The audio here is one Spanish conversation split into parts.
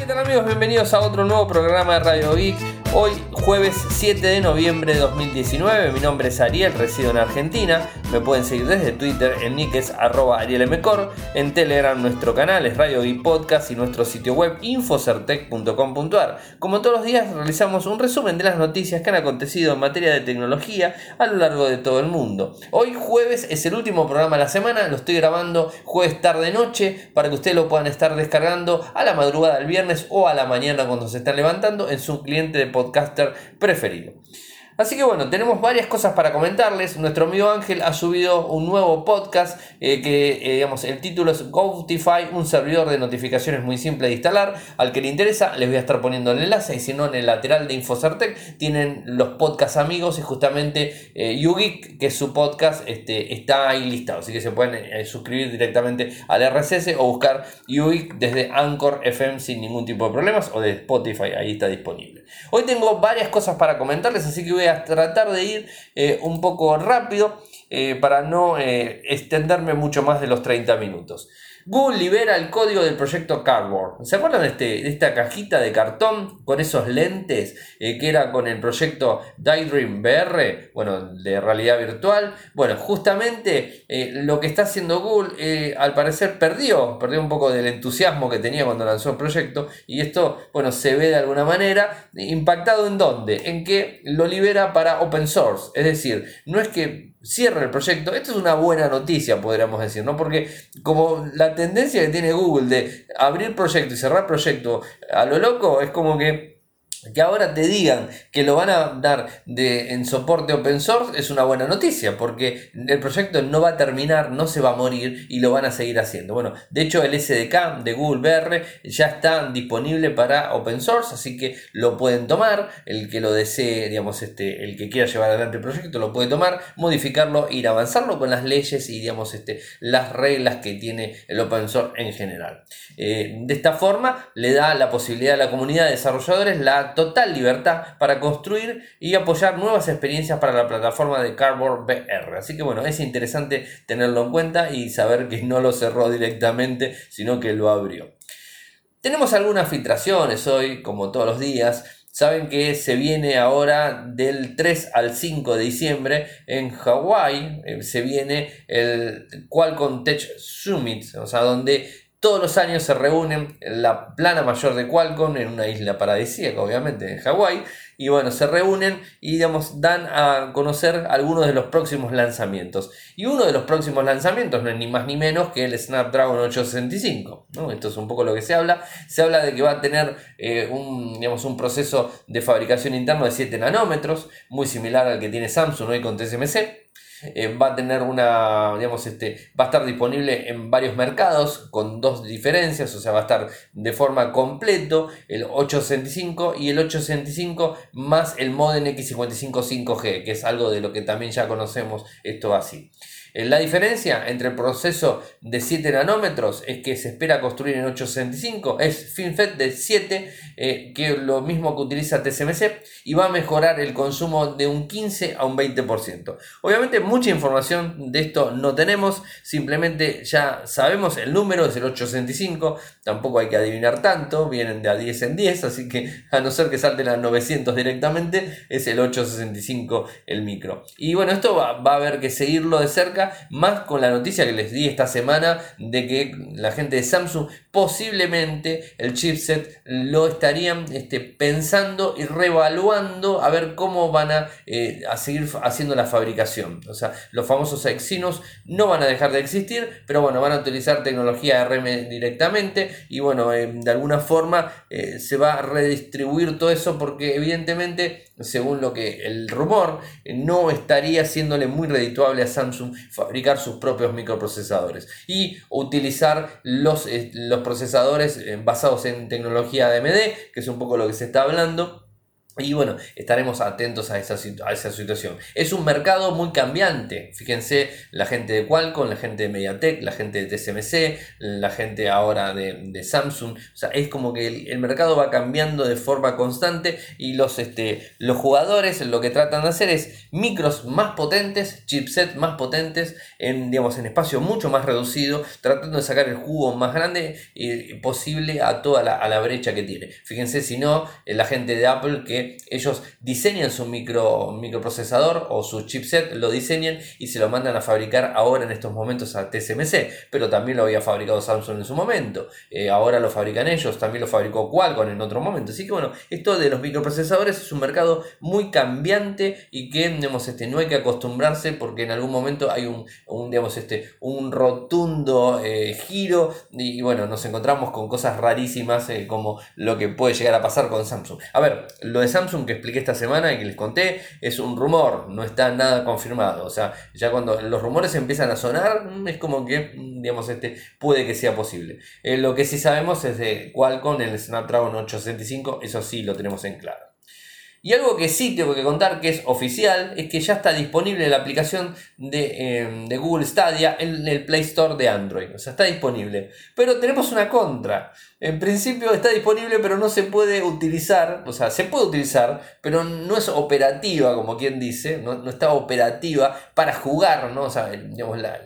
¿Qué tal amigos? Bienvenidos a otro nuevo programa de Radio Geek. Hoy jueves 7 de noviembre de 2019. Mi nombre es Ariel, resido en Argentina. Me pueden seguir desde Twitter en nick es arroba arielmcor. En Telegram nuestro canal es Radio Geek Podcast y nuestro sitio web infocertec.com.ar. Como todos los días realizamos un resumen de las noticias que han acontecido en materia de tecnología a lo largo de todo el mundo. Hoy jueves es el último programa de la semana. Lo estoy grabando jueves tarde noche para que ustedes lo puedan estar descargando a la madrugada del viernes o a la mañana cuando se están levantando en su cliente de podcaster preferido. Así que bueno, tenemos varias cosas para comentarles. Nuestro amigo Ángel ha subido un nuevo podcast eh, que, eh, digamos, el título es Goutify, un servidor de notificaciones muy simple de instalar. Al que le interesa, les voy a estar poniendo el enlace. Y si no, en el lateral de Infocertec tienen los podcasts amigos y justamente eh, que es su podcast, este, está ahí listado. Así que se pueden eh, suscribir directamente al RSS o buscar YouGeek desde Anchor FM sin ningún tipo de problemas o de Spotify, ahí está disponible. Hoy tengo varias cosas para comentarles, así que voy a tratar de ir eh, un poco rápido eh, para no eh, extenderme mucho más de los 30 minutos. Google libera el código del proyecto Cardboard. ¿Se acuerdan de, este, de esta cajita de cartón con esos lentes que era con el proyecto Daydream VR? Bueno, de realidad virtual. Bueno, justamente lo que está haciendo Google al parecer perdió, perdió un poco del entusiasmo que tenía cuando lanzó el proyecto y esto, bueno, se ve de alguna manera impactado en dónde? En que lo libera para open source. Es decir, no es que cierre el proyecto. Esto es una buena noticia, podríamos decir, ¿no? Porque como la tendencia que tiene Google de abrir proyecto y cerrar proyecto a lo loco, es como que que ahora te digan que lo van a dar de, en soporte open source es una buena noticia porque el proyecto no va a terminar, no se va a morir y lo van a seguir haciendo. Bueno, de hecho el SDK de Google VR ya está disponible para open source, así que lo pueden tomar, el que lo desee, digamos, este, el que quiera llevar adelante el proyecto lo puede tomar, modificarlo, ir avanzarlo con las leyes y digamos este, las reglas que tiene el open source en general. Eh, de esta forma le da la posibilidad a la comunidad de desarrolladores la total libertad para construir y apoyar nuevas experiencias para la plataforma de Cardboard VR. Así que bueno, es interesante tenerlo en cuenta y saber que no lo cerró directamente, sino que lo abrió. Tenemos algunas filtraciones hoy, como todos los días. Saben que se viene ahora del 3 al 5 de diciembre en Hawái. Eh, se viene el Qualcomm Tech Summit, o sea, donde todos los años se reúnen en la plana mayor de Qualcomm, en una isla paradisíaca, obviamente, en Hawái. Y bueno, se reúnen y digamos, dan a conocer algunos de los próximos lanzamientos. Y uno de los próximos lanzamientos no es ni más ni menos que el Snapdragon 865. ¿no? Esto es un poco lo que se habla. Se habla de que va a tener eh, un, digamos, un proceso de fabricación interno de 7 nanómetros, muy similar al que tiene Samsung hoy con TSMC. Eh, va a tener una, digamos, este, va a estar disponible en varios mercados con dos diferencias, o sea, va a estar de forma completo el 865 y el 865 más el modem X55 5G, que es algo de lo que también ya conocemos esto así. Eh, la diferencia entre el proceso de 7 nanómetros es que se espera construir en 865, es FinFET de 7, eh, que es lo mismo que utiliza TSMC, y va a mejorar el consumo de un 15 a un 20%. Obviamente mucha información de esto no tenemos, simplemente ya sabemos el número, es el 865, tampoco hay que adivinar tanto, vienen de a 10 en 10, así que a no ser que salten a 900 directamente, es el 865 el micro. Y bueno, esto va, va a haber que seguirlo de cerca más con la noticia que les di esta semana de que la gente de Samsung posiblemente el chipset lo estarían este, pensando y reevaluando a ver cómo van a, eh, seguir haciendo la fabricación. O sea, los famosos Exynos no van a dejar de existir, pero bueno, van a utilizar tecnología RM directamente y bueno, eh, de alguna forma eh, se va a redistribuir todo eso porque evidentemente, según lo que el rumor, no estaría siéndole muy redituable a Samsung fabricar sus propios microprocesadores y utilizar los, procesadores eh, basados en tecnología AMD, que es un poco lo que se está hablando Y bueno, estaremos atentos a esa, situación. Es un mercado muy cambiante. Fíjense, la gente de Qualcomm, la gente de MediaTek, la gente de TSMC, la gente ahora de, Samsung. O sea, es como que el, mercado va cambiando de forma constante y los, este, los jugadores lo que tratan de hacer es micros más potentes, chipsets más potentes, en, digamos, en espacio mucho más reducido, tratando de sacar el jugo más grande eh, posible a toda la, a la brecha que tiene. Fíjense, si no, eh, la gente de Apple que ellos diseñan su micro, microprocesador o su chipset, lo diseñan y se lo mandan a fabricar ahora en estos momentos a TSMC, pero también lo había fabricado Samsung en su momento, eh, ahora lo fabrican ellos, también lo fabricó Qualcomm en otro momento, así que bueno, esto de los microprocesadores es un mercado muy cambiante y que digamos, este, no hay que acostumbrarse porque en algún momento hay un, digamos, este, un rotundo eh, giro y, bueno, nos encontramos con cosas rarísimas eh, como lo que puede llegar a pasar con Samsung. A ver, lo de Samsung que expliqué esta semana y que les conté es un rumor, no está nada confirmado. O sea, ya cuando los rumores empiezan a sonar, mm, es como que, mm, digamos, este puede que sea posible. Eh, lo que sí sabemos es de Qualcomm, el Snapdragon 865, eso sí lo tenemos en claro. Y algo que sí tengo que contar que es oficial es que ya está disponible la aplicación de, em, de, Google Stadia en el Play Store de Android. O sea, está disponible. Pero tenemos una contra. En principio está disponible pero no se puede utilizar. O sea, se puede utilizar, pero no es operativa, como quien dice. No, está operativa para jugar. ¿no? O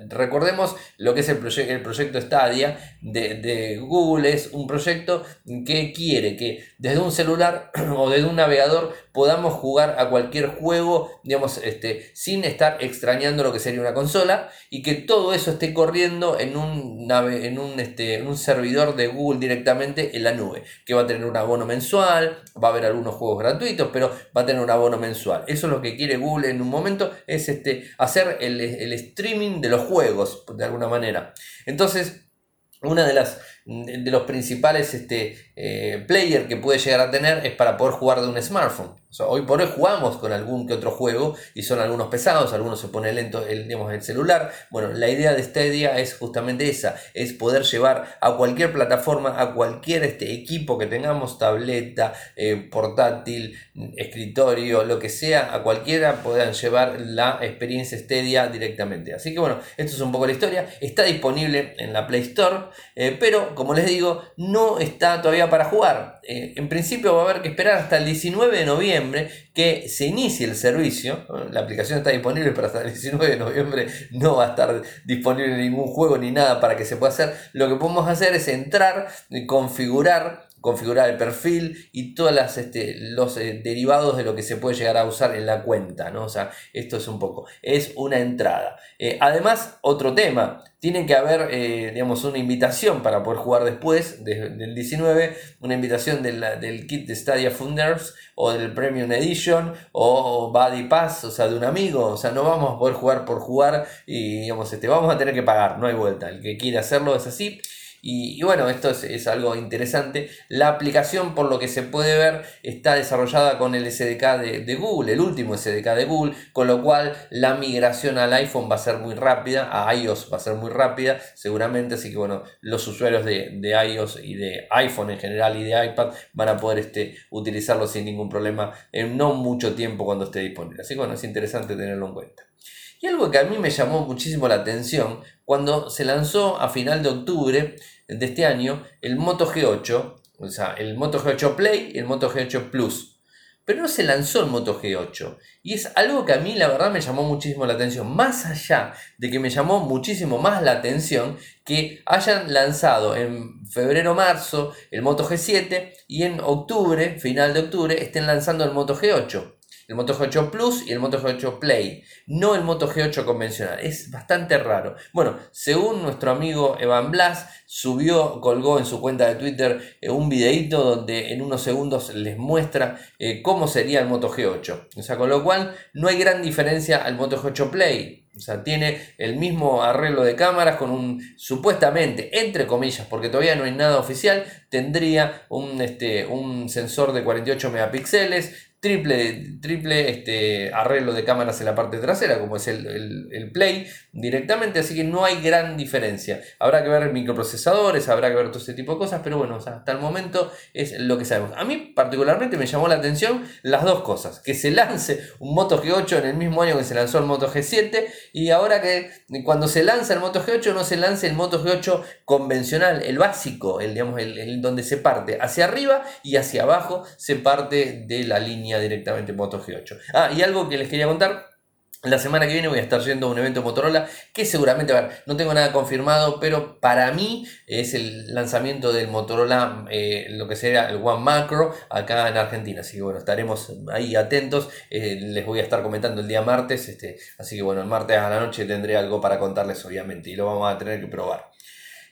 recordemos lo que es el, el proyecto Stadia de, de Google. Es un proyecto que quiere que desde un celular o desde un navegador podamos jugar a cualquier juego, digamos, este, sin estar extrañando lo que sería una consola y que todo eso esté corriendo en un, en un, este, un servidor de Google directamente en la nube, que va a tener un abono mensual, va a haber algunos juegos gratuitos, pero va a tener un abono mensual. Eso es lo que quiere Google en un momento, es este, hacer el, el streaming de los juegos, de alguna manera. Entonces, una de las de los principales este, eh, players que puede llegar a tener es para poder jugar de un smartphone. Hoy por hoy jugamos con algún que otro juego y son algunos pesados, algunos se pone lento el, digamos, el celular. Bueno, la idea de este día es justamente esa, es poder llevar a cualquier plataforma, a cualquier este, equipo que tengamos, tableta, eh, portátil, escritorio, lo que sea, a cualquiera puedan llevar la experiencia Stadia directamente. Así que bueno, esto es un poco la historia. Está disponible en la Play Store, eh, pero como les digo, no está todavía para jugar. Eh, en principio va a haber que esperar hasta el 19 de noviembre que se inicie el servicio. La aplicación está disponible, pero hasta el 19 de noviembre no va a estar disponible ningún juego ni nada para que se pueda hacer. Lo que podemos hacer es entrar, y configurar configurar el perfil y todos este, los eh, derivados de lo que se puede llegar a usar en la cuenta, ¿no? O sea, esto es un poco, es una entrada. Eh, además, otro tema, tiene que haber, eh, digamos, una invitación para poder jugar después del 19, una invitación del kit de Stadia Funders o del Premium Edition o Buddy Pass, o sea, de un amigo, o sea, no vamos a poder jugar por jugar y, digamos, este, vamos a tener que pagar, no hay vuelta, el que quiere hacerlo es así. Y, bueno, esto es, algo interesante. La aplicación, por lo que se puede ver, está desarrollada con el SDK de, Google, el último SDK de Google, con lo cual la migración al iPhone va a ser muy rápida, a iOS va a ser muy rápida, seguramente. Así que bueno, los usuarios de, iOS y de iPhone en general y de iPad van a poder este, utilizarlo sin ningún problema en no mucho tiempo cuando esté disponible. Así que bueno, es interesante tenerlo en cuenta. Y algo que a mí me llamó muchísimo la atención, cuando se lanzó a final de octubre de este año el Moto G8, o sea, el Moto G8 Play y el Moto G8 Plus. Pero no se lanzó el Moto G8. Y es algo que a mí la verdad me llamó muchísimo la atención. Más allá de que me llamó muchísimo más la atención que hayan lanzado en febrero-marzo el Moto G7 y en octubre, final de octubre, estén lanzando el Moto G8 el Moto G8 Plus y el Moto G8 Play, no el Moto G8 convencional. Es bastante raro. Bueno, según nuestro amigo Evan Blas, subió, colgó en su cuenta de Twitter eh, un videito donde en unos segundos les muestra eh, cómo sería el Moto G8. O sea, con lo cual no hay gran diferencia al Moto G8 Play. O sea, tiene el mismo arreglo de cámaras con un, supuestamente, entre comillas, porque todavía no hay nada oficial, tendría un, este, un sensor de 48 megapíxeles, triple, triple este, arreglo de cámaras en la parte trasera, como es el, Play directamente, así que no hay gran diferencia. Habrá que ver microprocesadores, habrá que ver todo ese tipo de cosas, pero bueno, hasta el momento es lo que sabemos. A mí particularmente me llamó la atención las dos cosas, que se lance un Moto G8 en el mismo año que se lanzó el Moto G7 y ahora que cuando se lanza el Moto G8 no se lance el Moto G8 convencional, el básico, el, digamos, el donde se parte hacia arriba y hacia abajo se parte de la línea directamente Moto G8. Ah, y algo que les quería contar. La semana que viene voy a estar yendo a un evento Motorola que seguramente, a ver, no tengo nada confirmado, pero para mí es el lanzamiento del Motorola, eh, lo que sería el One Macro acá en Argentina. Así que bueno, estaremos ahí atentos. Eh, les voy a estar comentando el día martes. Este, así que bueno, el martes a la noche tendré algo para contarles, obviamente, y lo vamos a tener que probar.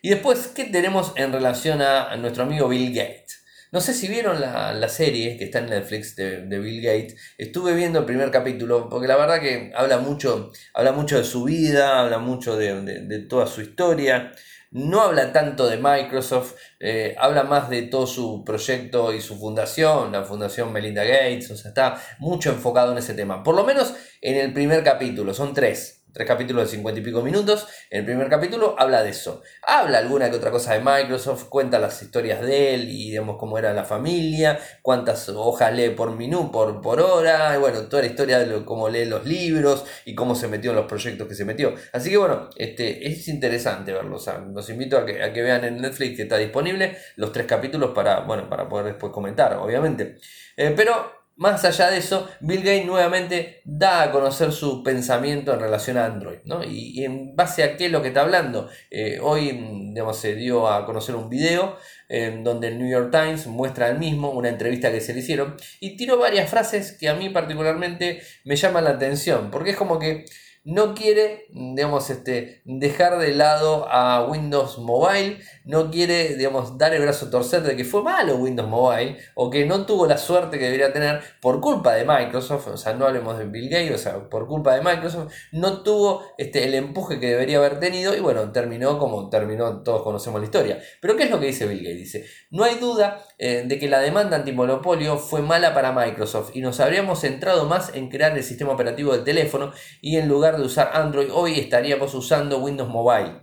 Y después, ¿qué tenemos en relación a nuestro amigo Bill Gates? No sé si vieron la, serie que está en Netflix de, Bill Gates. Estuve viendo el primer capítulo porque la verdad que habla mucho, habla mucho de su vida, habla mucho de, toda su historia. No habla tanto de Microsoft, eh, habla más de todo su proyecto y su fundación, la fundación Melinda Gates, o sea, está mucho enfocado en ese tema. Por lo menos en el primer capítulo, son tres tres capítulos de cincuenta y pico minutos. El primer capítulo habla de eso. Habla alguna que otra cosa de Microsoft, cuenta las historias de él y digamos cómo era la familia, cuántas hojas lee por minuto, por, por hora, y bueno, toda la historia de cómo lee los libros y cómo se metió en los proyectos que se metió. Así que bueno, este, es interesante verlo. los invito a que, a que vean en Netflix que está disponible los tres capítulos para, bueno, para poder después comentar, obviamente. Eh, pero más allá de eso, Bill Gates nuevamente da a conocer su pensamiento en relación a Android. ¿no? Y, en base a qué es lo que está hablando. Eh, hoy digamos, se dio a conocer un video en donde el New York Times muestra el mismo, una entrevista que se le hicieron, y tiró varias frases que a mí particularmente me llaman la atención, porque es como que no quiere, digamos, este, dejar de lado a Windows Mobile, no quiere, digamos, dar el brazo a torcer de que fue malo Windows Mobile o que no tuvo la suerte que debería tener por culpa de Microsoft, o sea, no hablemos de Bill Gates, o sea, por culpa de Microsoft, no tuvo este, el empuje que debería haber tenido y bueno, terminó como terminó, todos conocemos la historia. Pero ¿qué es lo que dice Bill Gates? Dice, no hay duda eh, de que la demanda antimonopolio fue mala para Microsoft y nos habríamos centrado más en crear el sistema operativo del teléfono y en lugar de usar Android, hoy estaríamos usando Windows Mobile.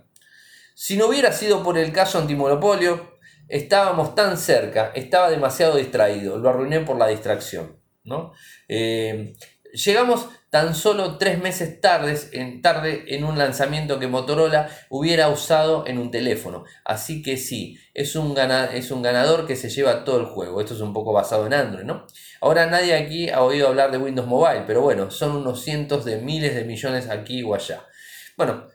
Si no hubiera sido por el caso antimonopolio, estábamos tan cerca, estaba demasiado distraído, lo arruiné por la distracción. ¿no? Eh, llegamos tan solo tres meses tardes, en, tarde en un lanzamiento que Motorola hubiera usado en un teléfono. Así que sí, es un, es un ganador que se lleva todo el juego. Esto es un poco basado en Android, ¿no? Ahora nadie aquí ha oído hablar de Windows Mobile, pero bueno, son unos cientos de miles de millones aquí o allá. Bueno,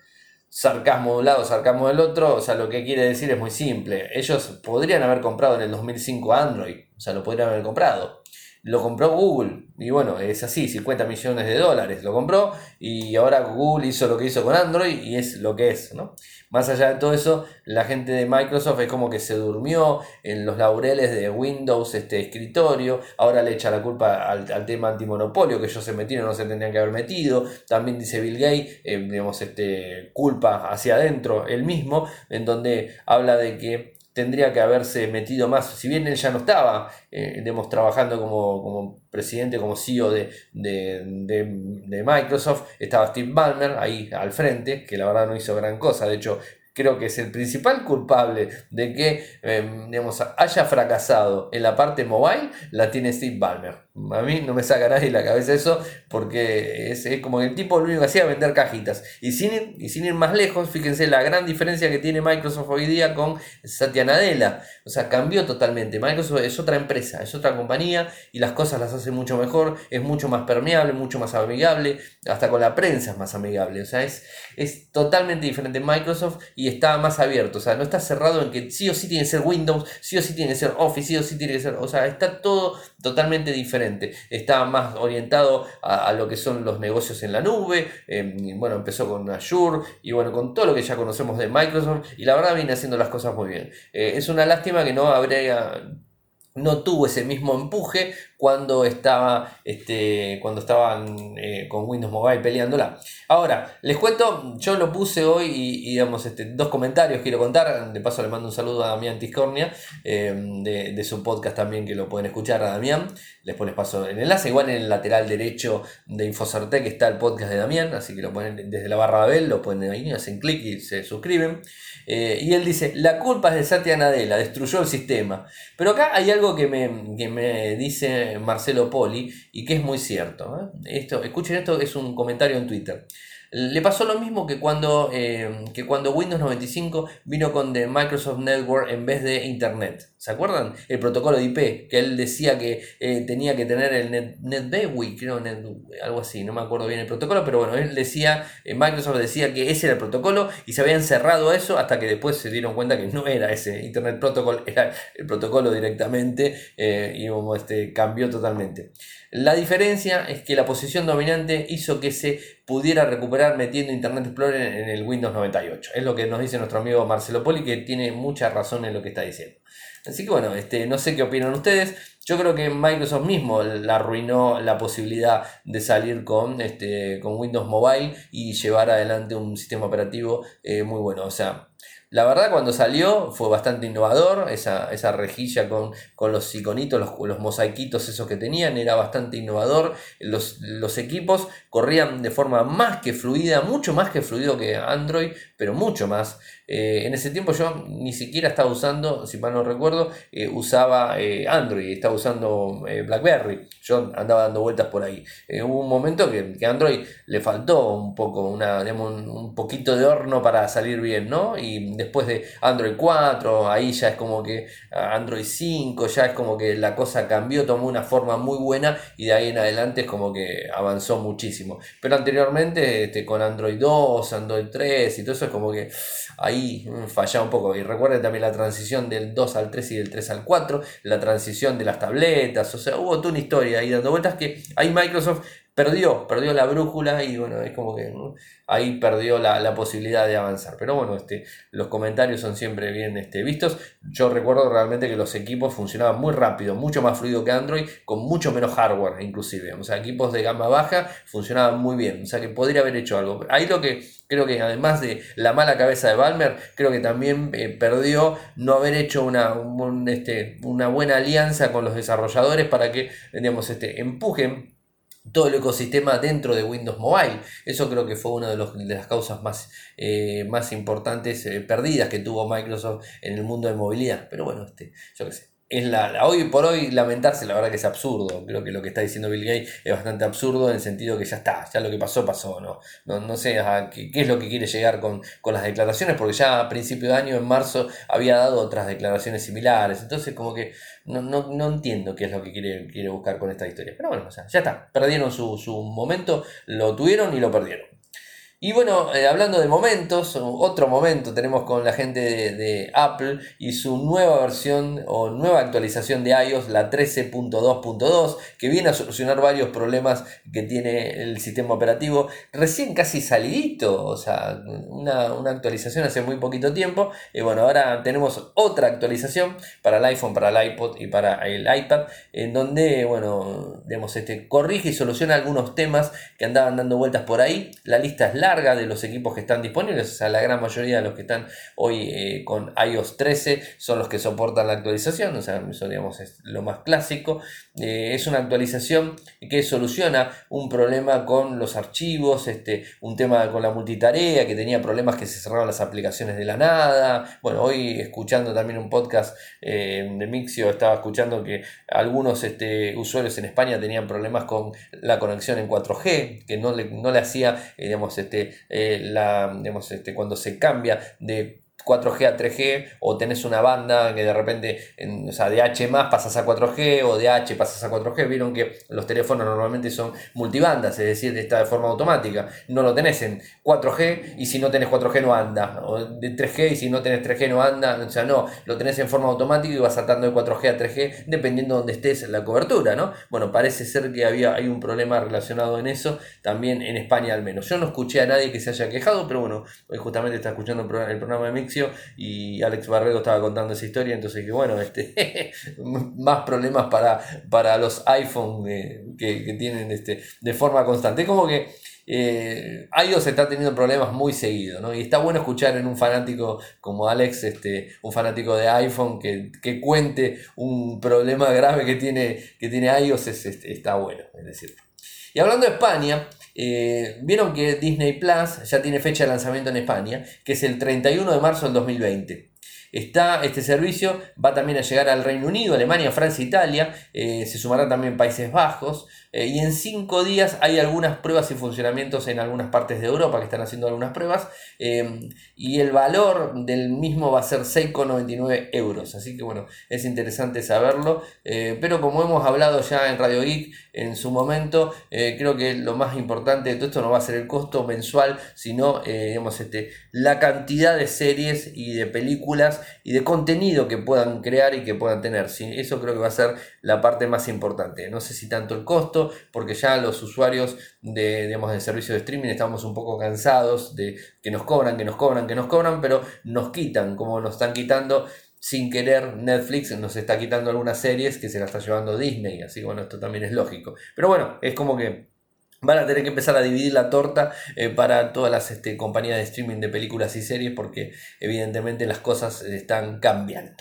sarcasmo de un lado, sarcasmo del otro, o sea, lo que quiere decir es muy simple. Ellos podrían haber comprado en el 2005 Android, o sea, lo podrían haber comprado lo compró Google. Y bueno, es así, 50 millones de dólares lo compró y ahora Google hizo lo que hizo con Android y es lo que es, ¿no? Más allá de todo eso, la gente de Microsoft es como que se durmió en los laureles de Windows, este escritorio, ahora le echa la culpa al, tema antimonopolio que ellos se metieron, no se tendrían que haber metido. También dice Bill Gates, eh, digamos, este, culpa hacia adentro, él mismo, en donde habla de que tendría que haberse metido más, si bien él ya no estaba, eh, trabajando como, presidente, como CEO de, de, Microsoft, estaba Steve Ballmer ahí al frente, que la verdad no hizo gran cosa, de hecho creo que es el principal culpable de que em, haya fracasado en la parte mobile, la tiene Steve Ballmer. A mí no me saca nadie la cabeza eso, porque es, como que el tipo lo único que hacía vender cajitas. Y sin, ir, y sin ir más lejos, fíjense la gran diferencia que tiene Microsoft hoy día con Satya Nadella. O sea, cambió totalmente. Microsoft es otra empresa, es otra compañía y las cosas las hace mucho mejor, es mucho más permeable, mucho más amigable, hasta con la prensa es más amigable. O sea, es, es totalmente diferente Microsoft y está más abierto. O sea, no está cerrado en que sí o sí tiene que ser Windows, sí o sí tiene que ser Office, sí o sí tiene que ser. O sea, está todo totalmente diferente. Está más orientado a, lo que son los negocios en la nube. Em, bueno, empezó con Azure y bueno, con todo lo que ya conocemos de Microsoft. Y la verdad viene haciendo las cosas muy bien. Eh, es una lástima que no habría no tuvo ese mismo empuje cuando estaba este, cuando estaban eh, con Windows Mobile peleándola. Ahora, les cuento, yo lo puse hoy y, digamos, este, dos comentarios quiero contar. De paso le mando un saludo a Damián Tiscornia, eh, de, su podcast también, que lo pueden escuchar a Damián. Después les paso el enlace. Igual en el lateral derecho de que está el podcast de Damián, así que lo ponen desde la barra de Abel, lo ponen ahí, hacen clic y se suscriben. Eh, y él dice, la culpa es de Satya Nadella, destruyó el sistema. Pero acá hay algo que me, me dice Marcelo Poli y que es muy cierto. ¿eh? Esto, escuchen esto, es un comentario en Twitter. Le pasó lo mismo que cuando, eh, que cuando Windows 95 vino con The Microsoft Network en vez de Internet. ¿Se acuerdan? El protocolo de IP, que él decía que eh, tenía que tener el Net, creo, algo así, no me acuerdo bien el protocolo, pero bueno, él decía, eh, Microsoft decía que ese era el protocolo y se habían cerrado eso hasta que después se dieron cuenta que no era ese Internet Protocol, era el protocolo directamente y este, cambió totalmente. La diferencia es que la posición dominante hizo que se pudiera recuperar metiendo Internet Explorer en el Windows 98. Es lo que nos dice nuestro amigo Marcelo Poli, que tiene mucha razón en lo que está diciendo. Así que bueno, este, no sé qué opinan ustedes. Yo creo que Microsoft mismo la arruinó la posibilidad de salir con, este, con Windows Mobile y llevar adelante un sistema operativo eh, muy bueno. O sea, la verdad, cuando salió fue bastante innovador, esa, esa rejilla con, con, los iconitos, los, los, mosaiquitos esos que tenían, era bastante innovador. Los, los, equipos corrían de forma más que fluida, mucho más que fluido que Android, pero mucho más. Eh, en ese tiempo yo ni siquiera estaba usando, si mal no recuerdo, eh, usaba eh, Android, estaba usando BlackBerry. Yo andaba dando vueltas por ahí. hubo un momento que, que, Android le faltó un poco, una, un, un, poquito de horno para salir bien, ¿no? Y después de Android 4, ahí ya es como que Android 5, ya es como que la cosa cambió, tomó una forma muy buena y de ahí en adelante es como que avanzó muchísimo. Pero anteriormente este, con Android 2, Android 3 y todo eso es como que ahí mm, fallaba un poco. Y recuerden también la transición del 2 al 3 y del 3 al 4, la transición de las tabletas, o sea, hubo toda una historia ahí dando vueltas que ahí Microsoft perdió, perdió la brújula y bueno, es como que ahí perdió la, posibilidad de avanzar. Pero bueno, este, los comentarios son siempre bien este, vistos. Yo recuerdo realmente que los equipos funcionaban muy rápido, mucho más fluido que Android, con mucho menos hardware inclusive. O sea, equipos de gama baja funcionaban muy bien. O sea, que podría haber hecho algo. Ahí lo que creo que además de la mala cabeza de Balmer, creo que también eh, perdió no haber hecho una, este, una buena alianza con los desarrolladores para que digamos, este, empujen todo el ecosistema dentro de Windows Mobile. Eso creo que fue una de, de las causas más, eh, más importantes eh, perdidas que tuvo Microsoft en el mundo de movilidad. Pero bueno, este, yo qué sé es la, hoy por hoy lamentarse, la verdad que es absurdo. Creo que lo que está diciendo Bill Gates es bastante absurdo en el sentido que ya está, ya lo que pasó, pasó. No, no, sé a qué, es lo que quiere llegar con, las declaraciones, porque ya a principio de año, en marzo, había dado otras declaraciones similares. Entonces, como que no, no, entiendo qué es lo que quiere, quiere buscar con esta historia. Pero bueno, o ya está, perdieron su, su momento, lo tuvieron y lo perdieron. Y bueno, eh, hablando de momentos, otro momento tenemos con la gente de, Apple y su nueva versión o nueva actualización de iOS, la 13.2.2, que viene a solucionar varios problemas que tiene el sistema operativo recién casi salidito, o sea, una, actualización hace muy poquito tiempo. Y bueno, ahora tenemos otra actualización para el iPhone, para el iPod y para el iPad, en donde, bueno, digamos, este, corrige y soluciona algunos temas que andaban dando vueltas por ahí. La lista es larga de los equipos que están disponibles, o sea, la gran mayoría de los que están hoy eh, con iOS 13 son los que soportan la actualización, o sea, eso digamos es lo más clásico. Eh, es una actualización que soluciona un problema con los archivos, este, un tema con la multitarea, que tenía problemas que se cerraban las aplicaciones de la nada. Bueno, hoy escuchando también un podcast eh, de Mixio, estaba escuchando que algunos este, usuarios en España tenían problemas con la conexión en 4G, que no le, no le hacía, digamos, este, eh, la, este, cuando se cambia de 4G a 3G o tenés una banda que de repente, en, o sea, de H más pasas a 4G o de H pasas a 4G, vieron que los teléfonos normalmente son multibandas, es decir, está de forma automática. No lo tenés en 4G y si no tenés 4G no anda, o de 3G y si no tenés 3G no anda, o sea, no, lo tenés en forma automática y vas saltando de 4G a 3G dependiendo de donde estés la cobertura, ¿no? Bueno, parece ser que había, hay un problema relacionado en eso, también en España al menos. Yo no escuché a nadie que se haya quejado, pero bueno, hoy justamente está escuchando el programa de Mix y Alex Barredo estaba contando esa historia, entonces que bueno, este, más problemas para, para los iPhone eh, que, que, tienen este, de forma constante. Es como que eh, iOS está teniendo problemas muy seguido, ¿no? Y está bueno escuchar en un fanático como Alex, este, un fanático de iPhone, que, cuente un problema grave que tiene, que tiene iOS, es, está bueno, es decir. Y hablando de España, eh, vieron que Disney Plus ya tiene fecha de lanzamiento en España, que es el 31 de marzo del 2020. Está este servicio, va también a llegar al Reino Unido, Alemania, Francia, Italia, eh, se sumarán también Países Bajos, eh, y en cinco días hay algunas pruebas y funcionamientos en algunas partes de Europa que están haciendo algunas pruebas. Em, y el valor del mismo va a ser 6,99 euros. Así que bueno, es interesante saberlo. Eh, pero como hemos hablado ya en Radio Geek en su momento, eh, creo que lo más importante de todo esto no va a ser el costo mensual, sino digamos, este, la cantidad de series y de películas y de contenido que puedan crear y que puedan tener. Eso creo que va a ser la parte más importante. No sé si tanto el costo porque ya los usuarios de, digamos, de servicio de streaming estamos un poco cansados de que nos cobran, que nos cobran, que nos cobran, pero nos quitan, como nos están quitando sin querer Netflix nos está quitando algunas series que se las está llevando Disney, así que bueno, esto también es lógico. Pero bueno, es como que van a tener que empezar a dividir la torta eh, para todas las este, compañías de streaming de películas y series porque evidentemente las cosas están cambiando.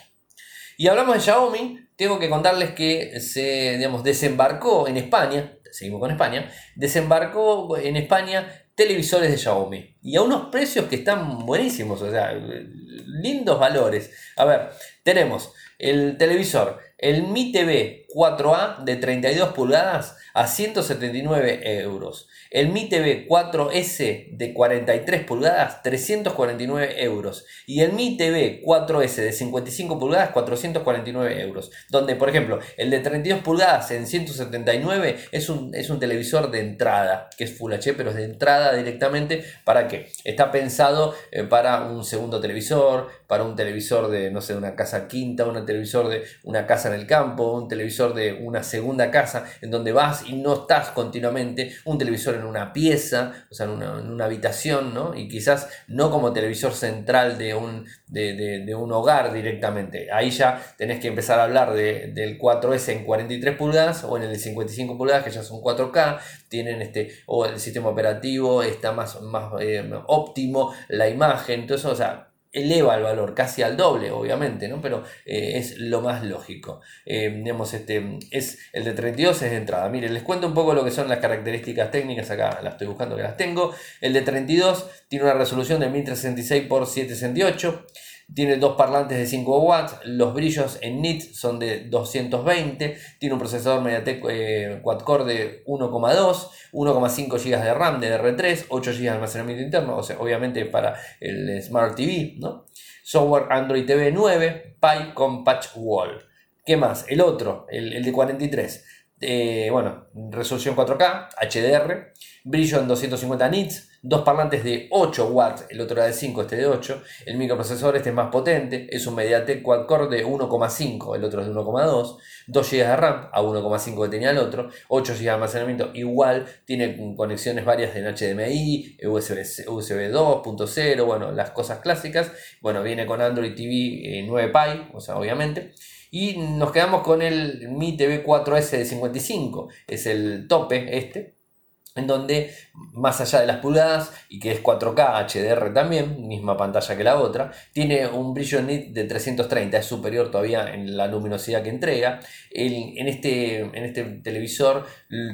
Y hablamos de Xiaomi, tengo que contarles que se digamos, desembarcó en España, seguimos con España, desembarcó en España televisores de Xiaomi y a unos precios que están buenísimos, o sea, lindos valores. A ver, tenemos el televisor, el Mi TV 4A de 32 pulgadas a 179 euros. El Mi TV 4S de 43 pulgadas, 349 euros. Y el Mi TV 4S de 55 pulgadas, 449 euros. Donde, por ejemplo, el de 32 pulgadas en 179 es un, es un televisor de entrada, que es Full HD, pero es de entrada directamente. ¿Para qué? Está pensado eh, para un segundo televisor, para un televisor de, no sé, una casa quinta, un televisor de una casa en el campo, un televisor de una segunda casa, en donde vas y no estás continuamente, un televisor en una pieza, o sea, en una, habitación, ¿no? Y quizás no como televisor central de un, de, un hogar directamente. Ahí ya tenés que empezar a hablar del 4S en 43 pulgadas o en el de 55 pulgadas, que ya son 4K, tienen este, o el sistema operativo está más, más eh, óptimo, la imagen, entonces, o sea, eleva el valor casi al doble, obviamente, ¿no? pero eh, es lo más lógico. Eh, este, es, el de 32 es de entrada. Miren, les cuento un poco lo que son las características técnicas, acá las estoy buscando que las tengo. El de 32 tiene una resolución de 1366 x 768 tiene dos parlantes de 5 watts, los brillos en nits son de 220, tiene un procesador MediaTek eh, quad-core de 1,2, 1,5 GB de RAM de R3, 8 GB de almacenamiento interno, o sea, obviamente para el Smart TV, ¿no? Software Android TV 9, Pi con Patch Wall. ¿Qué más? El otro, el, de 43. Eh, bueno, resolución 4K, HDR, brillo en 250 nits, dos parlantes de 8 watts, el otro era de 5, este de 8, el microprocesador este es más potente, es un MediaTek quad-core de 1,5, el otro es de 1,2, 2 GB de RAM a 1,5 que tenía el otro, 8 GB de almacenamiento igual, tiene conexiones varias en HDMI, USB, USB 2.0, bueno, las cosas clásicas, bueno, viene con Android TV 9 Pi, o sea, obviamente, y nos quedamos con el Mi TV 4S de 55, es el tope este, en donde más allá de las pulgadas y que es 4K HDR también, misma pantalla que la otra, tiene un brillo nit de 330, es superior todavía en la luminosidad que entrega. en, este, en este televisor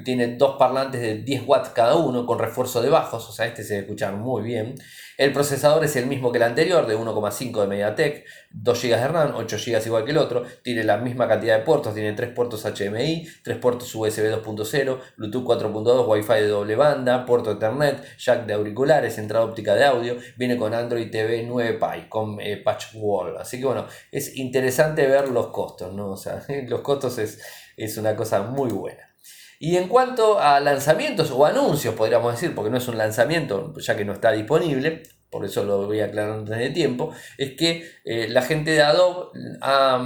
tiene dos parlantes de 10 watts cada uno con refuerzo de bajos, o sea, este se escuchar muy bien. El procesador es el mismo que el anterior, de 1,5 de MediaTek, 2 GB de RAM, 8 GB igual que el otro, tiene la misma cantidad de puertos, tiene 3 puertos HDMI, 3 puertos USB 2.0, Bluetooth 4.2, Wi-Fi de doble banda, puerto Ethernet, jack de auriculares, entrada óptica de audio, viene con Android TV 9 Pi, con eh, patch wall. Así que bueno, es interesante ver los costos, ¿no? O sea, los costos es, es una cosa muy buena. Y en cuanto a lanzamientos o anuncios, podríamos decir, porque no es un lanzamiento, ya que no está disponible, por eso lo voy aclarando desde tiempo, es que eh, la gente de Adobe ha,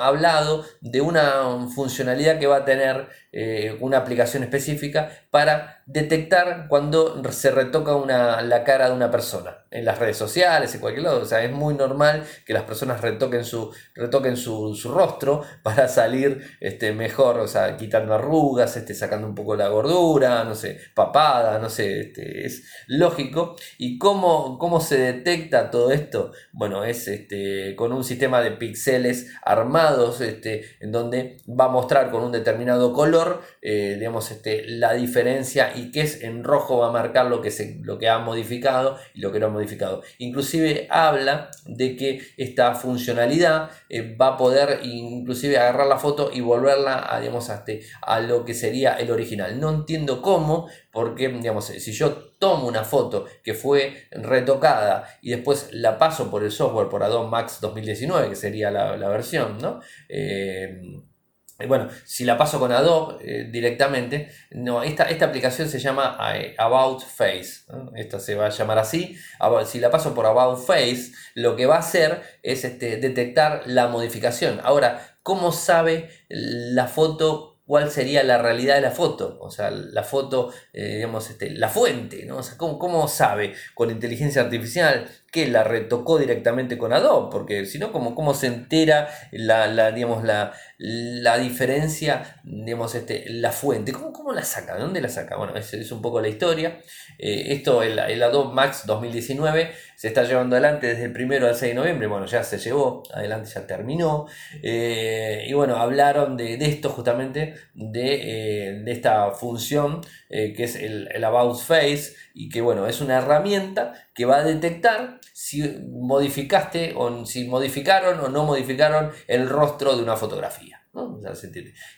hablado de una funcionalidad que va a tener eh, una aplicación específica para detectar cuando se retoca una, la cara de una persona en las redes sociales, en cualquier lado. O sea, es muy normal que las personas retoquen su, retoquen su, rostro para salir este, mejor, o sea, quitando arrugas, este, sacando un poco la gordura, no sé, papada, no sé, este, es lógico. ¿Y cómo, cómo se detecta todo esto? Bueno, es este, con un sistema de píxeles armados, este, en donde va a mostrar con un determinado color, eh, digamos, este, la diferencia y que es en rojo va a marcar lo que, se, lo que ha modificado y lo que no ha modificado. Inclusive habla de que esta funcionalidad eh, va a poder inclusive agarrar la foto y volverla a, digamos, este, a lo que sería el original. No entiendo cómo, porque digamos, si yo tomo una foto que fue retocada y después la paso por el software, por Adobe Max 2019, que sería la, versión, ¿no? Eh, bueno, si la paso con Adobe eh, directamente, no, esta, esta aplicación se llama eh, About Face. Esta se va a llamar así. Si la paso por About Face, lo que va a hacer es este, detectar la modificación. Ahora, ¿cómo sabe la foto cuál sería la realidad de la foto, o sea, la foto, eh, digamos, este, la fuente, ¿no? ¿cómo, ¿cómo, sabe con inteligencia artificial que la retocó directamente con Adobe? Porque si no, ¿cómo, ¿cómo, se entera la, digamos, la, la, diferencia, digamos, este, la fuente? ¿Cómo, ¿Cómo, la saca? ¿De dónde la saca? Bueno, es, es un poco la historia. Eh, esto, el, el, Adobe Max 2019, se está llevando adelante desde el primero al 6 de noviembre, bueno, ya se llevó, adelante ya terminó. Eh, y bueno, hablaron de, de esto justamente de, de esta función que es el, el About Face y que bueno, es una herramienta que va a detectar si modificaste o si modificaron o no modificaron el rostro de una fotografía.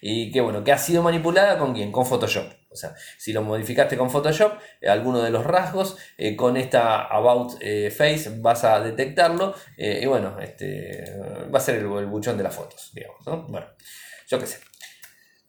Y que bueno, que ha sido manipulada con quién? Con Photoshop. O sea, si lo modificaste con Photoshop, eh, alguno de los rasgos, eh, con esta About eh, Face vas a detectarlo. y bueno, este, va a ser el, buchón de las fotos, digamos. Bueno, yo qué sé.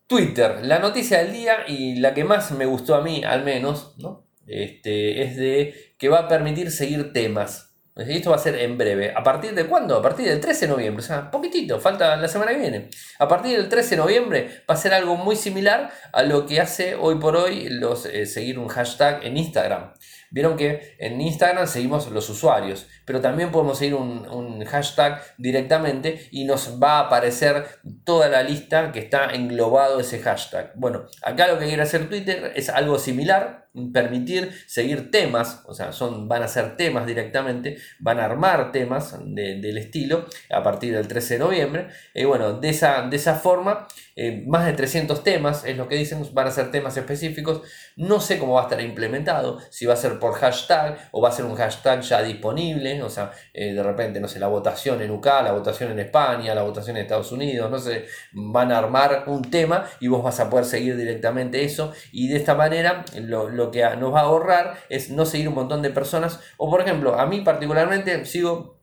Twitter, la noticia del día y la que más me gustó a mí, al menos, ¿no? Este, es de que va a permitir seguir temas. Esto va a ser en breve. ¿A partir de cuándo? A partir del 13 de noviembre. O sea, poquitito, falta la semana que viene. A partir del 13 de noviembre va a ser algo muy similar a lo que hace hoy por hoy los, eh, seguir un hashtag en Instagram. Vieron que en Instagram seguimos los usuarios, pero también podemos seguir un, un, hashtag directamente y nos va a aparecer toda la lista que está englobado ese hashtag. Bueno, acá lo que quiere hacer Twitter es algo similar, permitir seguir temas, o sea, son, van a ser temas directamente, van a armar temas del estilo a partir del 13 de noviembre. Y bueno, de esa, de esa forma, eh, más de 300 temas es lo que dicen, van a ser temas específicos. No sé cómo va a estar implementado, si va a ser por hashtag o va a ser un hashtag ya disponible, o sea, eh, de repente, no sé, la votación en UK, la votación en España, la votación en Estados Unidos, no sé, van a armar un tema y vos vas a poder seguir directamente eso y de esta manera lo lo que nos va a ahorrar es no seguir un montón de personas. O por ejemplo, a mí particularmente sigo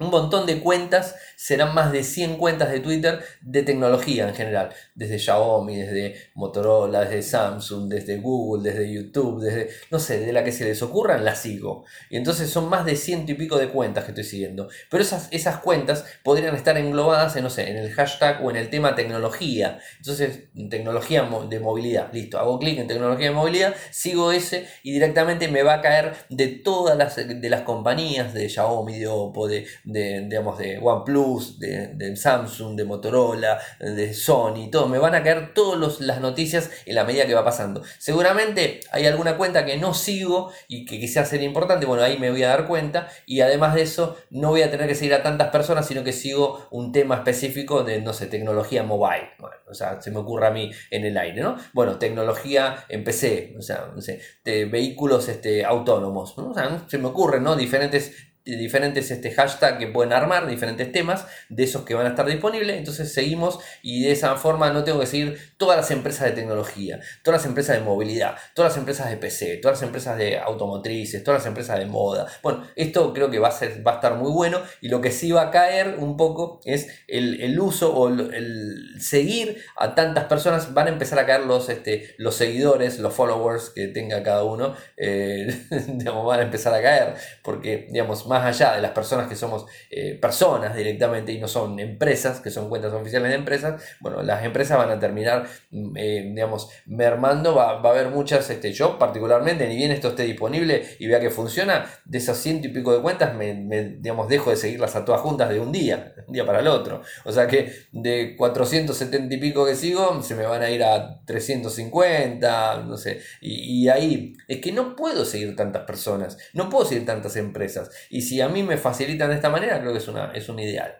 un montón de cuentas, serán más de 100 cuentas de Twitter de tecnología en general, desde Xiaomi, desde Motorola, desde Samsung, desde Google, desde YouTube, desde, no sé, de la que se les ocurran, la sigo. Y entonces son más de ciento y pico de cuentas que estoy siguiendo. Pero esas, esas cuentas podrían estar englobadas en, no sé, en el hashtag o en el tema tecnología. Entonces, tecnología de movilidad, listo, hago clic en tecnología de movilidad, sigo ese y directamente me va a caer de todas las, de las compañías, de Xiaomi, de Oppo, de de, digamos, de OnePlus, de, Samsung, de Motorola, de Sony, todo. Me van a caer todas las noticias en la medida que va pasando. Seguramente hay alguna cuenta que no sigo y que quizás sería importante. Bueno, ahí me voy a dar cuenta. Y además de eso, no voy a tener que seguir a tantas personas, sino que sigo un tema específico de, no sé, tecnología mobile. o sea, se me ocurre a mí en el aire, ¿no? Bueno, tecnología en PC, o sea, no sé, de vehículos este, autónomos. O sea, se me ocurren, ¿no? Diferentes diferentes este, hashtags que pueden armar, diferentes temas de esos que van a estar disponibles. Entonces seguimos y de esa forma no tengo que seguir todas las empresas de tecnología, todas las empresas de movilidad, todas las empresas de PC, todas las empresas de automotrices, todas las empresas de moda. Bueno, esto creo que va a, ser, va a estar muy bueno y lo que sí va a caer un poco es el, uso o el, seguir a tantas personas. Van a empezar a caer los, este, los seguidores, los followers que tenga cada uno, eh, digamos, van a empezar a caer porque, digamos, más allá de las personas que somos eh, personas directamente y no son empresas, que son cuentas oficiales de empresas, bueno, las empresas van a terminar, eh, digamos, mermando, va, va, a haber muchas, este, yo particularmente, ni bien esto esté disponible y vea que funciona, de esas ciento y pico de cuentas, me, digamos, dejo de seguirlas a todas juntas de un día, un día para el otro. O sea que de 470 y pico que sigo, se me van a ir a 350, no sé, y, y ahí es que no puedo seguir tantas personas, no puedo seguir tantas empresas. Y si a mí me facilitan de esta manera, creo que es, una, es un ideal.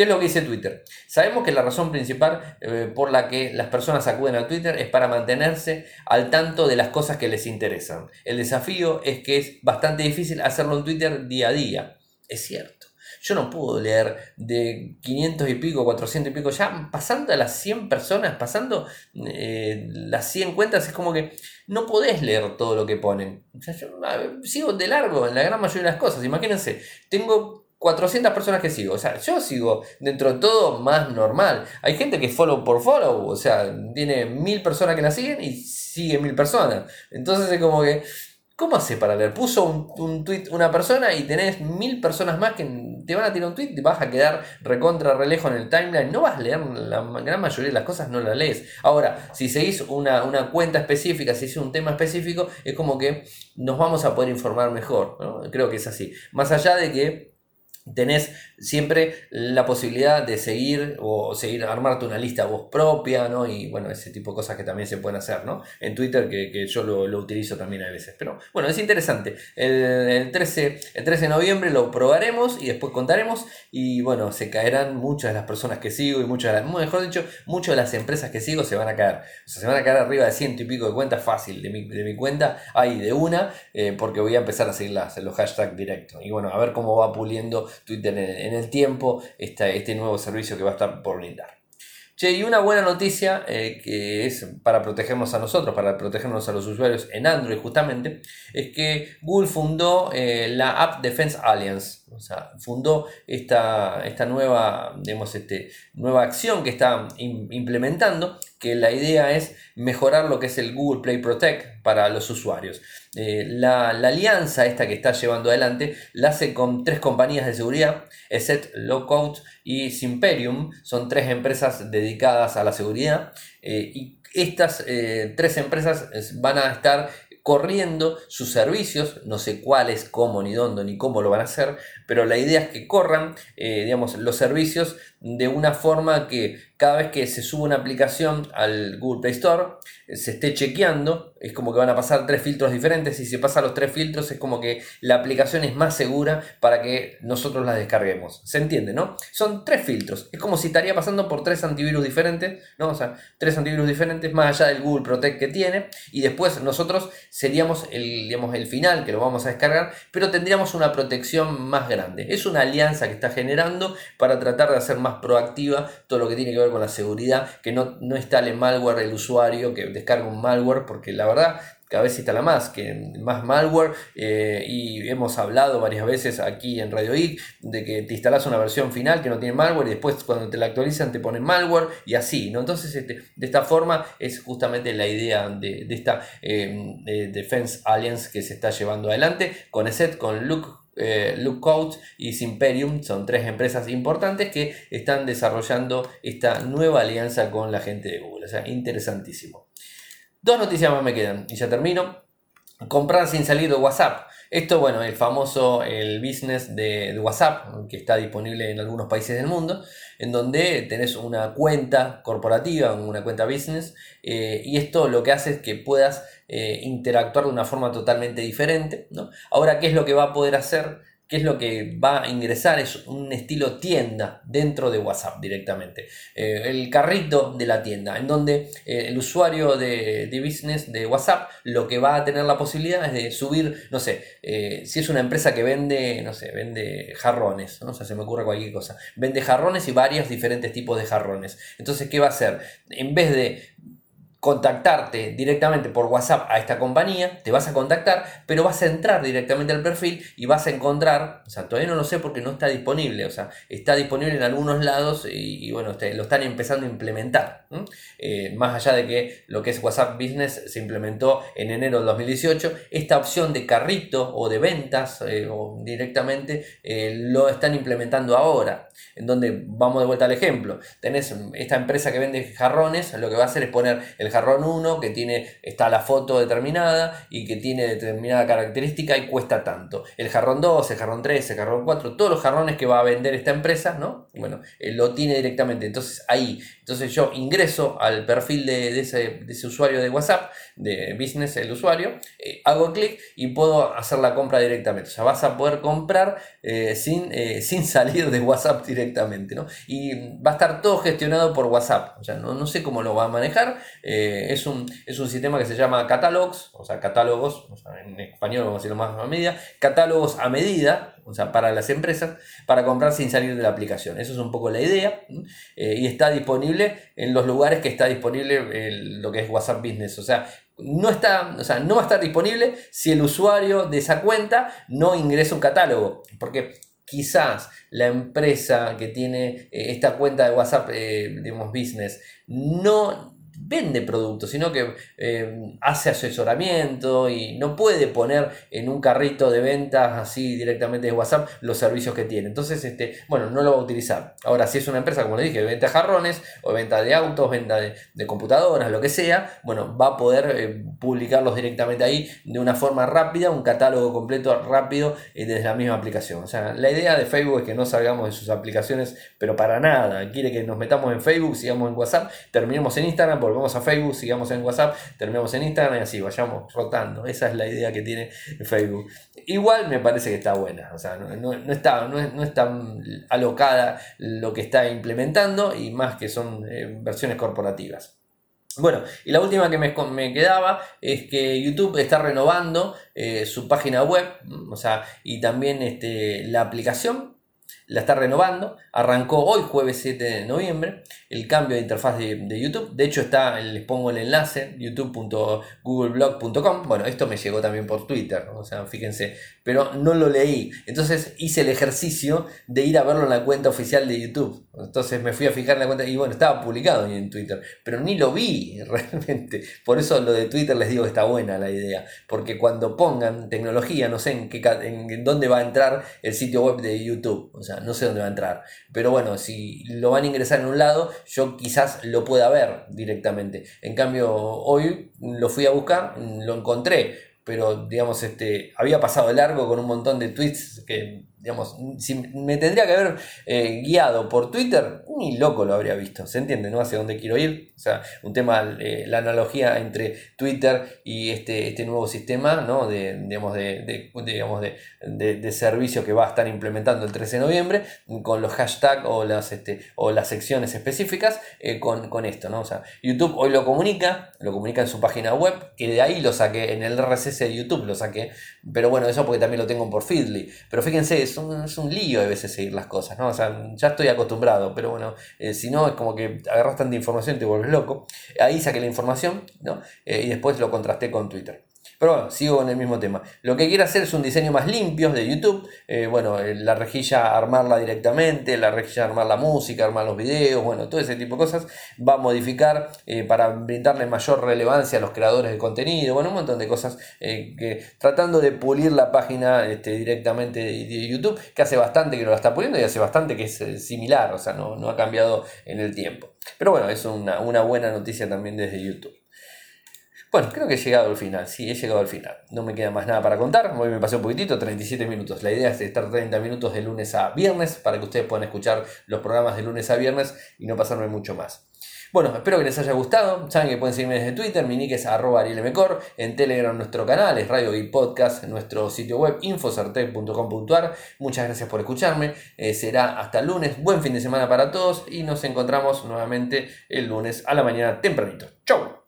¿Qué es lo que dice Twitter? Sabemos que la razón principal eh, por la que las personas acuden a Twitter es para mantenerse al tanto de las cosas que les interesan. El desafío es que es bastante difícil hacerlo en Twitter día a día. Es cierto. Yo no puedo leer de 500 y pico, 400 y pico, ya pasando a las 100 personas, pasando eh, las 100 cuentas, es como que no podés leer todo lo que ponen. O sea, yo sigo de largo en la gran mayoría de las cosas. Imagínense, tengo 400 personas que sigo. O sea, yo sigo dentro de todo más normal. Hay gente que follow por follow. O sea, tiene mil personas que la siguen y sigue mil personas. Entonces es como que ¿Cómo hace para leer? Puso un, un, tweet una persona y tenés mil personas más que te van a tirar un tweet, te vas a quedar recontra relejo en el timeline. No vas a leer la gran mayoría de las cosas, no las lees. Ahora, si seguís una, una cuenta específica, si es un tema específico, es como que nos vamos a poder informar mejor. Creo que es así. Más allá de que tenés siempre la posibilidad de seguir o seguir, armarte una lista vos propia, ¿no? Y bueno, ese tipo de cosas que también se pueden hacer, ¿no? En Twitter, que, yo lo, utilizo también a veces. Pero bueno, es interesante. El, 13, el 13 de noviembre lo probaremos y después contaremos. Y bueno, se caerán muchas de las personas que sigo y muchas de las, mejor dicho, muchas de las empresas que sigo se van a caer. O sea, se van a caer arriba de ciento y pico de cuentas fácil. De mi, de mi cuenta hay de una, eh, porque voy a empezar a seguir las, los hashtags directos. Y bueno, a ver cómo va puliendo Twitter en, el tiempo este, este nuevo servicio que va a estar por brindar. Che, y una buena noticia eh, que es para protegernos a nosotros, para protegernos a los usuarios en Android justamente, es que Google fundó eh, la App Defense Alliance. O sea, fundó esta, esta nueva, digamos, este, nueva acción que está implementando, que la idea es mejorar lo que es el Google Play Protect para los usuarios. Eh, la, alianza esta que está llevando adelante la hace con tres compañías de seguridad, ESET, Lockout y Simperium. Son tres empresas dedicadas a la seguridad eh, y estas eh, tres empresas van a estar corriendo sus servicios, no sé cuáles, cómo, ni dónde, ni cómo lo van a hacer, pero la idea es que corran, digamos, los servicios de una forma que cada vez que se sube una aplicación al Google Play Store, eh, se esté chequeando, es como que van a pasar tres filtros diferentes y si pasa los tres filtros es como que la aplicación es más segura para que nosotros la descarguemos. ¿Se entiende, no? Son tres filtros, es como si estaría pasando por tres antivirus diferentes, ¿no? O sea, tres antivirus diferentes más allá del Google Protect que tiene y después nosotros seríamos el, digamos, el final que lo vamos a descargar, pero tendríamos una protección más grande. Es una alianza que está generando para tratar de hacer más proactiva todo lo que tiene que ver con la seguridad, que no, no instale malware el usuario, que descargue un malware, porque la verdad cada vez instala más, que más malware eh, y hemos hablado varias veces aquí en Radio IC de que te instalas una versión final que no tiene malware y después cuando te la actualizan te ponen malware y así, ¿no? Entonces este, de esta forma es justamente la idea de, esta eh, Defense Alliance que se está llevando adelante con ESET, con Luke eh, y Simperium son tres empresas importantes que están desarrollando esta nueva alianza con la gente de Google. O sea, interesantísimo. Dos noticias más me quedan y ya termino. Comprar sin salir de WhatsApp. Esto, bueno, el famoso el business de, WhatsApp, que está disponible en algunos países del mundo, en donde tenés una cuenta corporativa, una cuenta business, eh, y esto lo que hace es que puedas eh, interactuar de una forma totalmente diferente. ¿no? Ahora, ¿qué es lo que va a poder hacer? ¿Qué es lo que va a ingresar? Es un estilo tienda dentro de WhatsApp directamente. Eh, el carrito de la tienda, en donde eh, el usuario de, business de WhatsApp lo que va a tener la posibilidad es de subir, no sé, eh, si es una empresa que vende, no sé, vende jarrones, ¿no? o sea, se me ocurre cualquier cosa. Vende jarrones y varios diferentes tipos de jarrones. Entonces, ¿qué va a hacer? En vez de contactarte directamente por WhatsApp a esta compañía, te vas a contactar, pero vas a entrar directamente al perfil y vas a encontrar, o sea, todavía no lo sé porque no está disponible, o sea, está disponible en algunos lados y, bueno, lo están empezando a implementar. Eh, más allá de que lo que es WhatsApp Business se implementó en enero del 2018, esta opción de carrito o de ventas eh, o directamente eh, lo están implementando ahora, en donde vamos de vuelta al ejemplo, tenés esta empresa que vende jarrones, lo que va a hacer es poner el jarrón 1 que tiene, está la foto determinada y que tiene determinada característica y cuesta tanto. El jarrón 2, el jarrón 3, el jarrón 4, todos los jarrones que va a vender esta empresa, ¿no? Bueno, eh, lo tiene directamente. Entonces ahí, entonces yo ingreso al perfil de, ese, usuario de WhatsApp, de business el usuario, eh, hago clic y puedo hacer la compra directamente. O sea, vas a poder comprar eh, sin, sin salir de WhatsApp directamente, ¿no? Y va a estar todo gestionado por WhatsApp. O sea, no, no sé cómo lo va a manejar. Eh, es, un, es un sistema que se llama catálogos, o sea, catálogos, en español vamos a decirlo más a medida, catálogos a medida, o sea, para las empresas, para comprar sin salir de la aplicación. Eso es un poco la idea eh, y está disponible en los lugares que está disponible lo que es WhatsApp Business, o sea, no está, o sea, no va a estar disponible si el usuario de esa cuenta no ingresa un catálogo, porque quizás la empresa que tiene eh, esta cuenta de WhatsApp, digamos, business, no vende productos, sino que eh, hace asesoramiento y no puede poner en un carrito de ventas así directamente de WhatsApp los servicios que tiene. Entonces, este, bueno, no lo va a utilizar. Ahora, si es una empresa, como le dije, de venta de jarrones o venta de autos, venta de, computadoras, lo que sea, bueno, va a poder eh, publicarlos directamente ahí de una forma rápida, un catálogo completo rápido eh, desde la misma aplicación. O sea, la idea de Facebook es que no salgamos de sus aplicaciones, pero para nada. Quiere que nos metamos en Facebook, sigamos en WhatsApp, terminemos en Instagram, volvemos a Facebook, sigamos en WhatsApp, terminemos en Instagram y así vayamos rotando. Esa es la idea que tiene Facebook. Igual me parece que está buena, o sea, no, está, no, es, tan alocada lo que está implementando y más que son eh, versiones corporativas. Bueno, y la última que me, me, quedaba es que YouTube está renovando eh, su página web, o sea, y también este, la aplicación la está renovando. Arrancó hoy, jueves 7 de noviembre, el cambio de interfaz de, YouTube. De hecho, está, les pongo el enlace, youtube.googleblog.com. Bueno, esto me llegó también por Twitter, o sea, fíjense, pero no lo leí. Entonces hice el ejercicio de ir a verlo en la cuenta oficial de YouTube. Entonces me fui a fijar en la cuenta y bueno, estaba publicado en Twitter, pero ni lo vi realmente. Por eso lo de Twitter les digo que está buena la idea, porque cuando pongan tecnología, no sé en, qué, en dónde va a entrar el sitio web de YouTube. O sea, no sé dónde va a entrar. Pero bueno, si lo van a ingresar en un lado, yo quizás lo pueda ver directamente. En cambio, hoy lo fui a buscar, lo encontré, pero digamos, este, había pasado largo con un montón de tweets que digamos, si me tendría que haber eh, guiado por Twitter, ni loco lo habría visto, ¿se entiende? ¿No? Hacia dónde quiero ir. O sea, un tema, eh, la analogía entre Twitter y este, este nuevo sistema, ¿no? De, digamos, de, digamos de, servicio que va a estar implementando el 13 de noviembre, con los hashtags o las, este, o las secciones específicas eh, con, con, esto, ¿no? O sea, YouTube hoy lo comunica, lo comunica en su página web, que de ahí lo saqué, en el RSS de YouTube lo saqué, pero bueno, eso porque también lo tengo por Feedly. Pero fíjense, es un, es un lío a veces seguir las cosas, ¿no? O sea, ya estoy acostumbrado, pero bueno, eh, si no es como que agarras tanta información y te vuelves loco. Ahí saqué la información, ¿no? Eh, y después lo contrasté con Twitter. Pero bueno, sigo en el mismo tema. Lo que quiero hacer es un diseño más limpio de YouTube. Eh, bueno, la rejilla armarla directamente, la rejilla armar la música, armar los videos, bueno, todo ese tipo de cosas. Va a modificar eh, para brindarle mayor relevancia a los creadores de contenido. Bueno, un montón de cosas eh, que tratando de pulir la página este, directamente de, YouTube, que hace bastante que lo está puliendo y hace bastante que es similar, o sea, no, no ha cambiado en el tiempo. Pero bueno, es una, una buena noticia también desde YouTube. Bueno, creo que he llegado al final, sí, he llegado al final. No me queda más nada para contar, hoy me pasé un poquitito, 37 minutos. La idea es estar 30 minutos de lunes a viernes para que ustedes puedan escuchar los programas de lunes a viernes y no pasarme mucho más. Bueno, espero que les haya gustado. Saben que pueden seguirme desde Twitter, mi nick es arroba arielmcor, en Telegram nuestro canal es Radio y Podcast, nuestro sitio web infocertec.com.ar. Muchas gracias por escucharme. Eh, será hasta el lunes. Buen fin de semana para todos y nos encontramos nuevamente el lunes a la mañana tempranito. Chau.